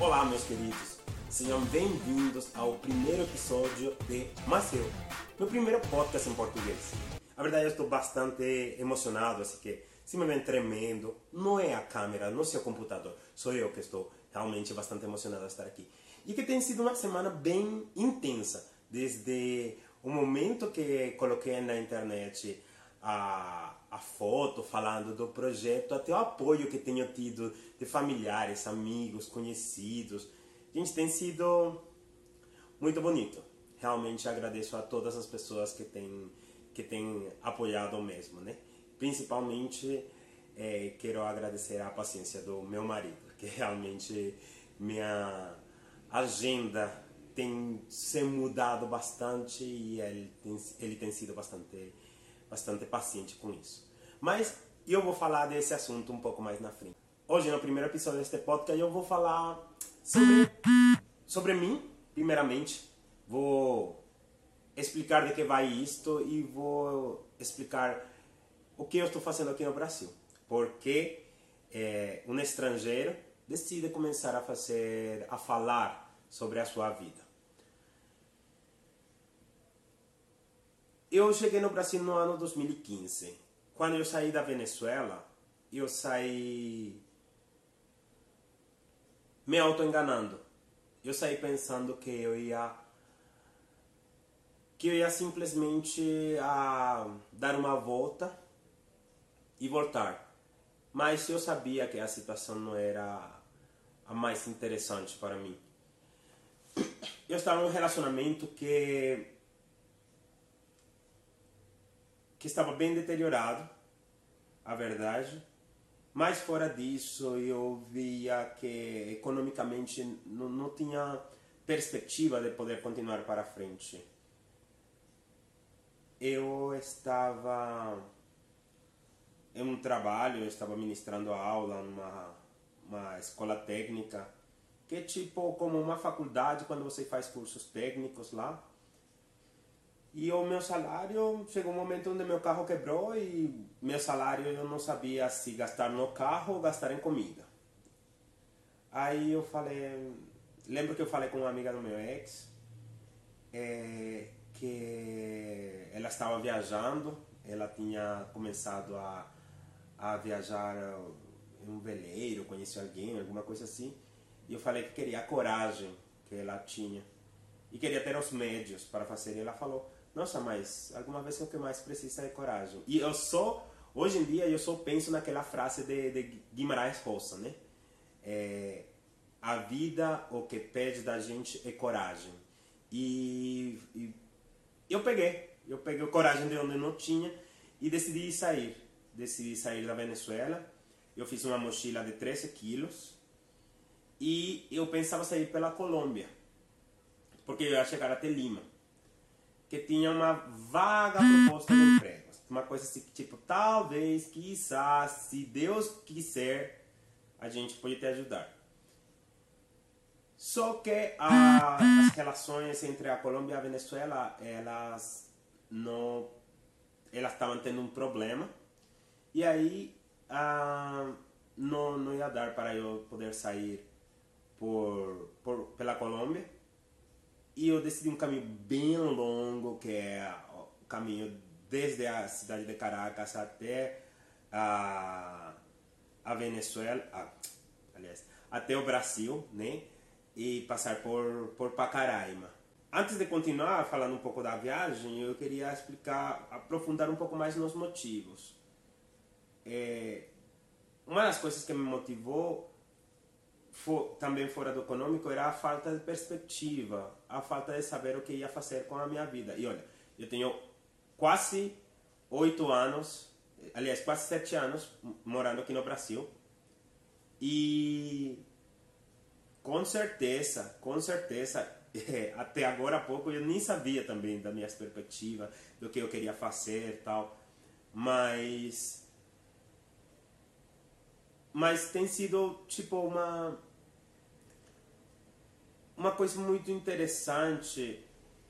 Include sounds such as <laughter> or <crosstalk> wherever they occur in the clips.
Olá, meus queridos. Sejam bem-vindos ao primeiro episódio de Maceu, meu primeiro podcast em português. A verdade, eu estou bastante emocionado, assim que vem tremendo, não é a câmera, não é o computador, sou eu que estou realmente bastante emocionado a estar aqui. E que tem sido uma semana bem intensa, desde o momento que coloquei na internet a, a foto falando do projeto, até o apoio que tenho tido de familiares, amigos, conhecidos. Gente, tem sido muito bonito. Realmente agradeço a todas as pessoas que têm, que têm apoiado mesmo, né? Principalmente é, quero agradecer a paciência do meu marido, que <laughs> realmente minha agenda tem se mudado bastante e ele tem, ele tem sido bastante, bastante paciente com isso. Mas eu vou falar desse assunto um pouco mais na frente. Hoje, no primeiro episódio deste podcast, eu vou falar sobre, sobre mim, primeiramente. Vou explicar de que vai isto e vou explicar o que eu estou fazendo aqui no Brasil. Porque é, um estrangeiro decide começar a fazer, a falar sobre a sua vida. Eu cheguei no Brasil no ano 2015. Quando eu saí da Venezuela, eu saí me auto-enganando. Eu saí pensando que eu ia que eu ia simplesmente a ah, dar uma volta e voltar. Mas eu sabia que a situação não era a mais interessante para mim. Eu estava num relacionamento que que estava bem deteriorado, a verdade. Mas fora disso, eu via que economicamente não, não tinha perspectiva de poder continuar para frente. Eu estava em um trabalho, eu estava ministrando aula numa uma escola técnica, que é tipo como uma faculdade quando você faz cursos técnicos lá. E o meu salário, chegou um momento onde meu carro quebrou e meu salário eu não sabia se gastar no carro ou gastar em comida. Aí eu falei, lembro que eu falei com uma amiga do meu ex, é, que ela estava viajando, ela tinha começado a, a viajar em um veleiro, conheci alguém, alguma coisa assim, e eu falei que queria a coragem que ela tinha e queria ter os médios para fazer. E ela falou: Nossa, mas alguma vez o que mais precisa é coragem. E eu sou, hoje em dia, eu só penso naquela frase de, de Guimarães Rosa, né? É, a vida, o que pede da gente é coragem. E, e eu peguei, eu peguei coragem de onde eu não tinha e decidi sair. Decidi sair da Venezuela. Eu fiz uma mochila de 13 quilos e eu pensava sair pela Colômbia porque eu ia chegar até Lima, que tinha uma vaga proposta de emprego. Uma coisa assim, tipo, talvez, quizás, se Deus quiser, a gente pode te ajudar. Só que a, as relações entre a Colômbia e a Venezuela, elas não, elas estavam tendo um problema. E aí ah, não, não ia dar para eu poder sair por, por pela Colômbia e eu decidi um caminho bem longo, que é o caminho desde a cidade de Caracas até a, a Venezuela, a, aliás, até o Brasil, né? E passar por, por Pacaraima. Antes de continuar falando um pouco da viagem, eu queria explicar, aprofundar um pouco mais nos motivos. É, uma das coisas que me motivou for, também fora do econômico era a falta de perspectiva, a falta de saber o que ia fazer com a minha vida. E olha, eu tenho quase oito anos, aliás, quase sete anos morando aqui no Brasil. E com certeza, com certeza, <laughs> até agora há pouco eu nem sabia também da minha perspectiva, do que eu queria fazer tal. Mas mas tem sido tipo uma uma coisa muito interessante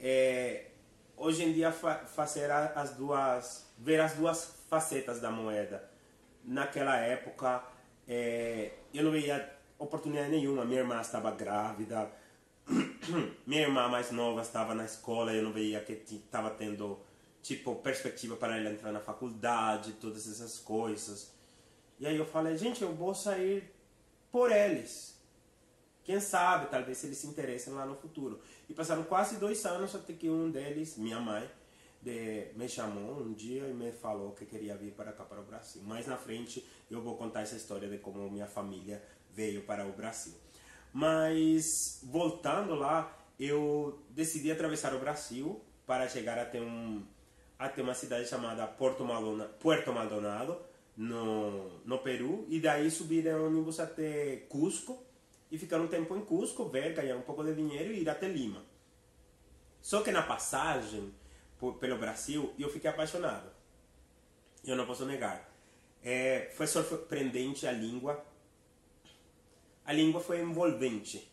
é hoje em dia fa fazer as duas ver as duas facetas da moeda naquela época é, eu não via oportunidade nenhuma. Minha irmã estava grávida, <clears throat> minha irmã mais nova estava na escola, eu não via que estava tendo tipo perspectiva para ela entrar na faculdade, todas essas coisas. E aí eu falei, gente, eu vou sair por eles. Quem sabe, talvez eles se interessem lá no futuro. E passaram quase dois anos até que um deles, minha mãe, de, me chamou um dia e me falou que queria vir para cá, para o Brasil. Mais na frente eu vou contar essa história de como minha família veio para o Brasil. Mas voltando lá, eu decidi atravessar o Brasil para chegar até, um, até uma cidade chamada Porto Maldonado, Puerto Maldonado, no, no Peru, e daí subir em ônibus até Cusco e ficar um tempo em Cusco, ver, ganhar um pouco de dinheiro e ir até Lima. Só que na passagem por, pelo Brasil, eu fiquei apaixonado. Eu não posso negar. É, foi surpreendente a língua. A língua foi envolvente.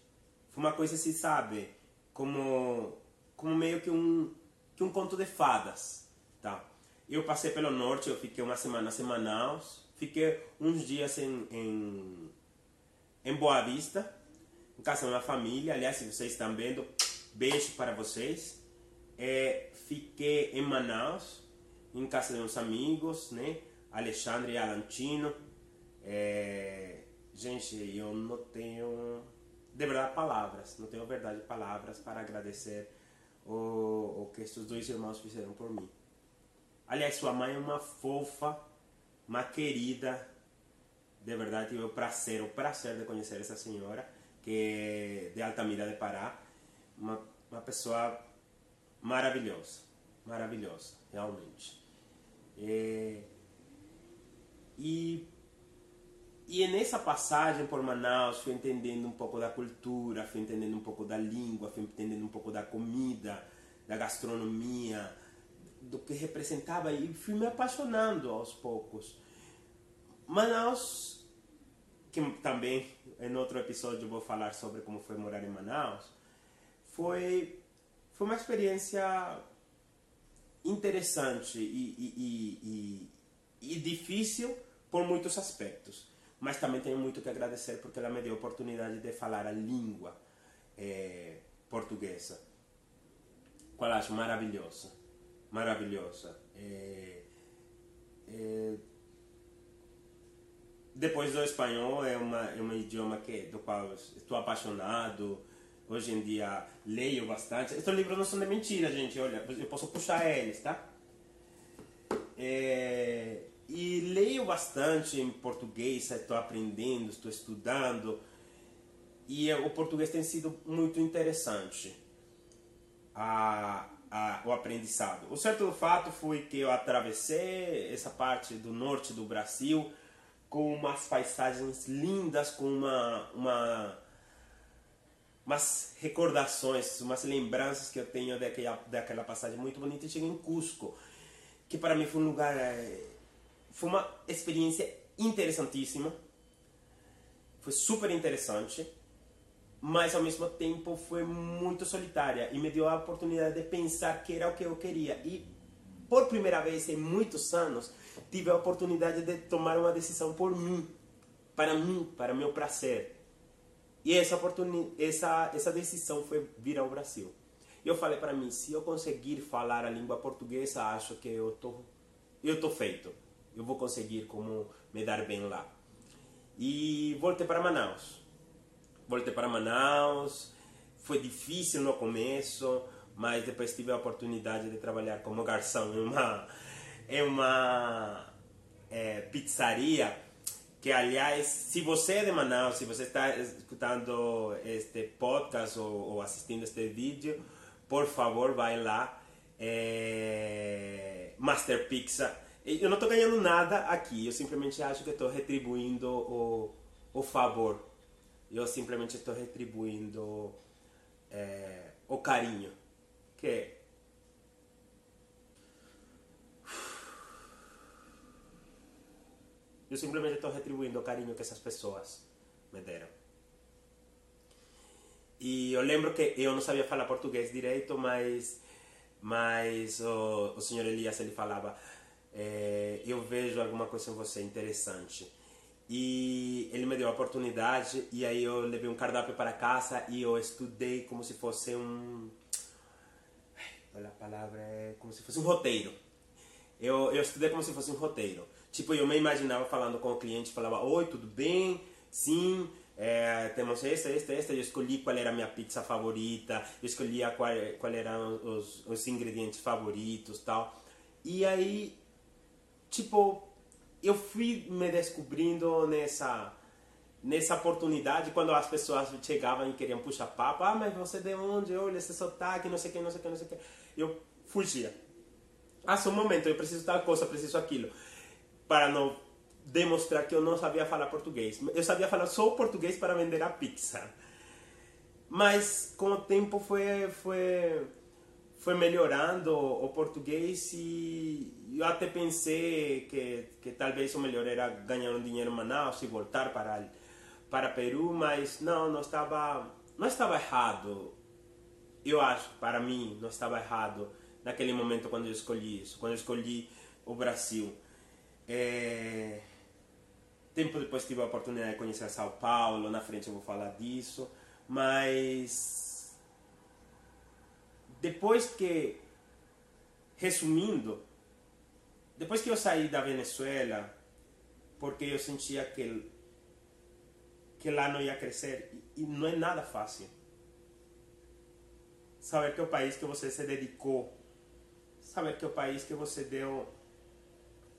Foi uma coisa, se sabe, como, como meio que um, que um conto de fadas. Tá? Eu passei pelo norte, eu fiquei uma semana em Manaus, fiquei uns dias em, em, em Boa Vista, em casa da minha família. Aliás, se vocês estão vendo, beijo para vocês. É, fiquei em Manaus, em casa de uns amigos, né? Alexandre e Alantino. É, gente, eu não tenho de verdade palavras, não tenho verdade palavras para agradecer o, o que esses dois irmãos fizeram por mim. Aliás, sua mãe é uma fofa, uma querida. De verdade, tive o prazer, o prazer de conhecer essa senhora, que é de Altamira de Pará. Uma, pessoa maravilhosa, maravilhosa, realmente. É, e, e nessa passagem por Manaus, fui entendendo um pouco da cultura, fui entendendo um pouco da língua, fui entendendo um pouco da comida, da gastronomia, do que representava e fui me apaixonando aos poucos. Manaus, que também em outro episódio vou falar sobre como foi morar em Manaus, foi foi uma experiência interessante e, e, e, e, difícil por muitos aspectos. Mas também tenho muito que agradecer porque ela me deu a oportunidade de falar a língua é, portuguesa. Qual acho maravilhosa. Maravilhosa. É, é, depois do espanhol é, uma, é um idioma que, do qual estou apaixonado Hoje em dia leio bastante. Estes livros não são de mentira, gente. Olha, eu posso puxar eles, tá? É, e leio bastante em português, estou aprendendo, estou estudando. E o português tem sido muito interessante a, a, o aprendizado. O certo fato foi que eu atravessei essa parte do norte do Brasil com umas paisagens lindas, com uma, uma umas recordações, umas lembranças que eu tenho daquela, daquela passagem muito bonita. Cheguei em Cusco, que para mim foi um lugar. Eh, foi uma experiência interessantíssima. Foi super interessante, mas ao mesmo tempo foi muito solitária e me deu a oportunidade de pensar que era o que eu queria. E por primeira vez em muitos anos, tive a oportunidade de tomar uma decisão por mim, para mim, para meu prazer e essa, oportunidade, essa, essa decisão foi vir ao Brasil. Eu falei para mim, se eu conseguir falar a língua portuguesa, acho que eu tô, eu tô feito. Eu vou conseguir como me dar bem lá. E voltei para Manaus. Voltei para Manaus. Foi difícil no começo, mas depois tive a oportunidade de trabalhar como garçom em uma, em uma é, pizzaria que aliás, se você é de Manaus, se você está escutando este podcast ou, ou assistindo este vídeo, por favor, vai lá, é, Master Pizza. Eu não estou ganhando nada aqui, eu simplesmente acho que estou retribuindo o, o favor. Eu simplesmente estou retribuindo é, o carinho. Que Eu simplesmente estou retribuindo o carinho que essas pessoas me deram. E eu lembro que eu não sabia falar português direito, mas, mas o, o senhor Elias ele falava: é, Eu vejo alguma coisa em você interessante. E ele me deu a oportunidade e aí eu levei um cardápio para casa e eu estudei como se fosse um... Olha a palavra, é como se fosse um roteiro. Eu, eu estudei como se fosse um roteiro. Tipo, eu me imaginava falando com o cliente, falava, oi, tudo bem? Sim, é, temos esta, esta, esta. Eu escolhi qual era a minha pizza favorita, eu escolhi qual, qual eram os, os ingredientes favoritos tal. E aí, tipo, eu fui me descobrindo nessa nessa oportunidade quando as pessoas chegavam e queriam puxar papo ah mas você de onde olha esse sotaque não sei que não sei que não sei que eu fugia ah só um momento eu preciso tal coisa preciso aquilo para não demonstrar que eu não sabia falar português eu sabia falar só português para vender a pizza mas com o tempo foi foi foi melhorando o português e eu até pensei que, que talvez o melhor era ganhar um dinheiro em Manaus e voltar para, para Peru, mas não, não estava, não estava errado. Eu acho, para mim, não estava errado naquele momento quando eu escolhi isso, quando eu escolhi o Brasil. É... Tempo depois tive a oportunidade de conhecer São Paulo, na frente eu vou falar disso, mas depois que, resumindo, depois que eu saí da Venezuela, porque eu sentia que, que lá não ia crescer, e não é nada fácil. Saber que é o país que você se dedicou, saber que é o país que você deu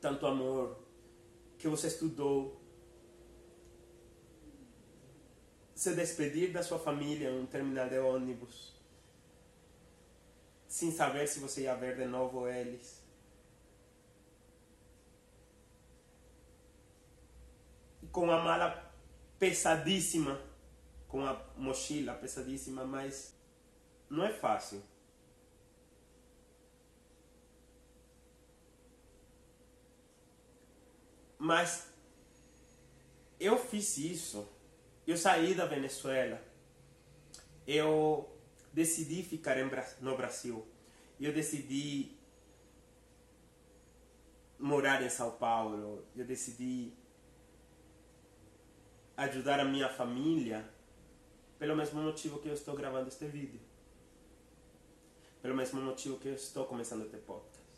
tanto amor, que você estudou, se despedir da sua família em um terminal de ônibus, sem saber se você ia ver de novo eles com a mala pesadíssima, com a mochila pesadíssima, mas não é fácil. Mas eu fiz isso. Eu saí da Venezuela. Eu decidi ficar no Brasil. Eu decidi morar em São Paulo. Eu decidi ajudar a minha família pelo mesmo motivo que eu estou gravando este vídeo. Pelo mesmo motivo que eu estou começando a ter podcast.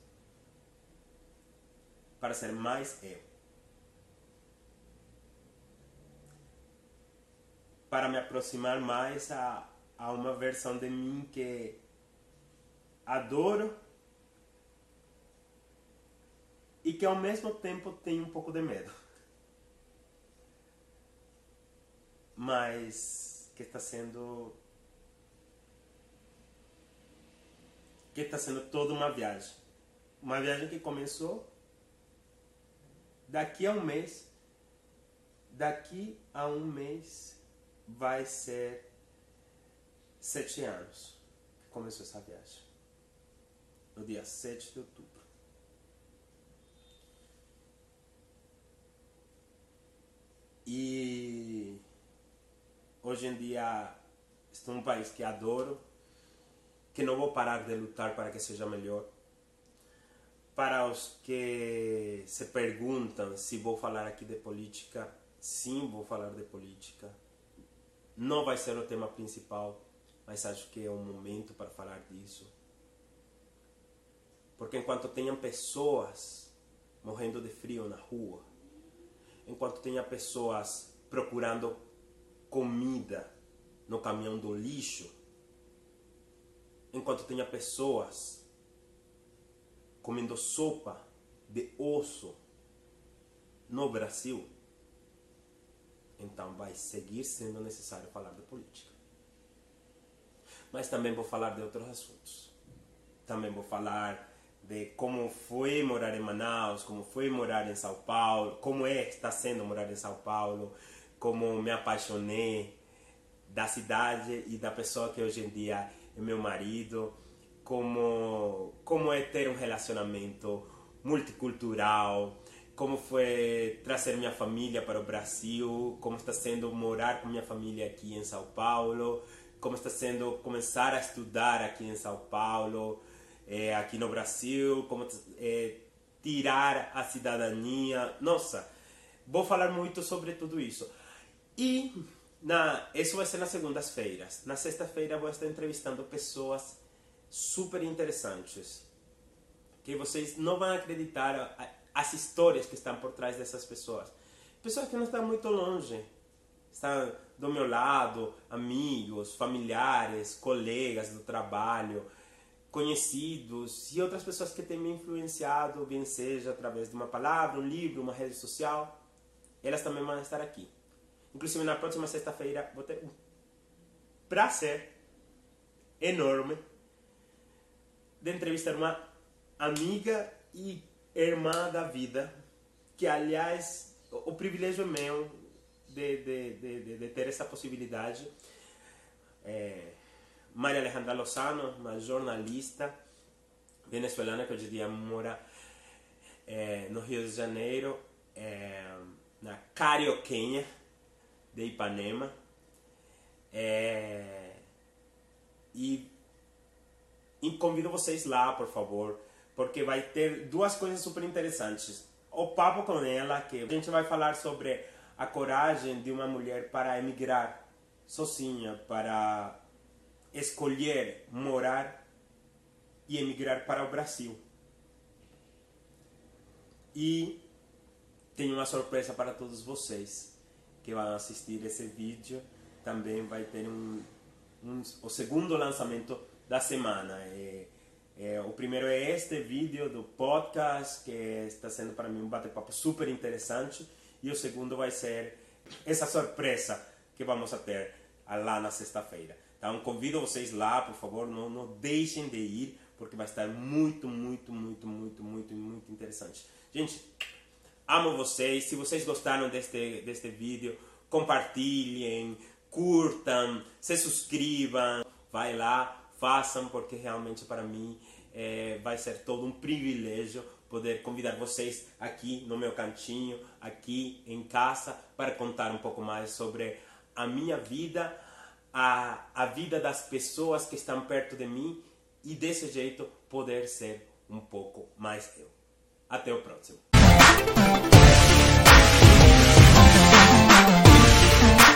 Para ser mais eu. Para me aproximar mais a, a uma versão de mim que adoro e que ao mesmo tempo tem um pouco de medo. mas que está sendo que está sendo toda uma viagem. Uma viagem que começou daqui a um mês. Daqui a um mês vai ser sete anos que começou essa viagem. No dia 7 de outubro. E hoje em dia estou num país que adoro, que não vou parar de lutar para que seja melhor. Para os que se perguntam se vou falar aqui de política, sim, vou falar de política. Não vai ser o tema principal, mas acho que é o momento para falar disso. Porque enquanto tenham pessoas morrendo de frio na rua, enquanto tenha pessoas procurando comida no caminhão do lixo, enquanto tenha pessoas comendo sopa de osso no Brasil, então vai seguir sendo necessário falar de política. Mas também vou falar de outros assuntos. Também vou falar de como foi morar em Manaus, como foi morar em São Paulo, como é está sendo morar em São Paulo, como me apaixonei da cidade e da pessoa que hoje em dia é meu marido, como como é ter um relacionamento multicultural, como foi trazer minha família para o Brasil, como está sendo morar com minha família aqui em São Paulo, como está sendo começar a estudar aqui em São Paulo, é, aqui no Brasil, como é, tirar a cidadania. Nossa, vou falar muito sobre tudo isso. E na, isso vai ser nas segundas-feiras. Na sexta-feira vou estar entrevistando pessoas super interessantes que vocês não vão acreditar as histórias que estão por trás dessas pessoas. Pessoas que não estão muito longe, estão do meu lado, amigos, familiares, colegas do trabalho, conhecidos e outras pessoas que têm me influenciado, bem seja através de uma palavra, um livro, uma rede social, elas também vão estar aqui. Inclusive na próxima sexta-feira vou ter um prazer enorme de entrevistar uma amiga e irmã da vida, que aliás o privilégio é meu de, de, de, de ter essa possibilidade. É, Maria Alejandra Lozano, uma jornalista venezuelana que hoje em dia mora é, no Rio de Janeiro, é, na Carioquenha de Ipanema. É, e, e convido vocês lá, por favor, porque vai ter duas coisas super interessantes. O papo com ela, que a gente vai falar sobre a coragem de uma mulher para emigrar sozinha, para escolher morar e emigrar para o Brasil. E tenho uma surpresa para todos vocês que vão assistir esse vídeo. Também vai ter um, um o segundo lançamento da semana. É, é, o primeiro é este vídeo do podcast, que está sendo para mim um bate-papo super interessante. E o segundo vai ser essa surpresa que vamos ter lá na sexta-feira. Então convido vocês lá, por favor, não, não deixem de ir, porque vai estar muito, muito, muito, muito, muito, muito interessante. Gente, amo vocês. Se vocês gostaram deste, deste vídeo, compartilhem, curtam, se subscrevam, vai lá, façam, porque realmente para mim é, vai ser todo um privilégio poder convidar vocês aqui no meu cantinho, aqui em casa, para contar um pouco mais sobre a minha vida a, a vida das pessoas que estão perto de mim e desse jeito poder ser um pouco mais eu. Até o próximo.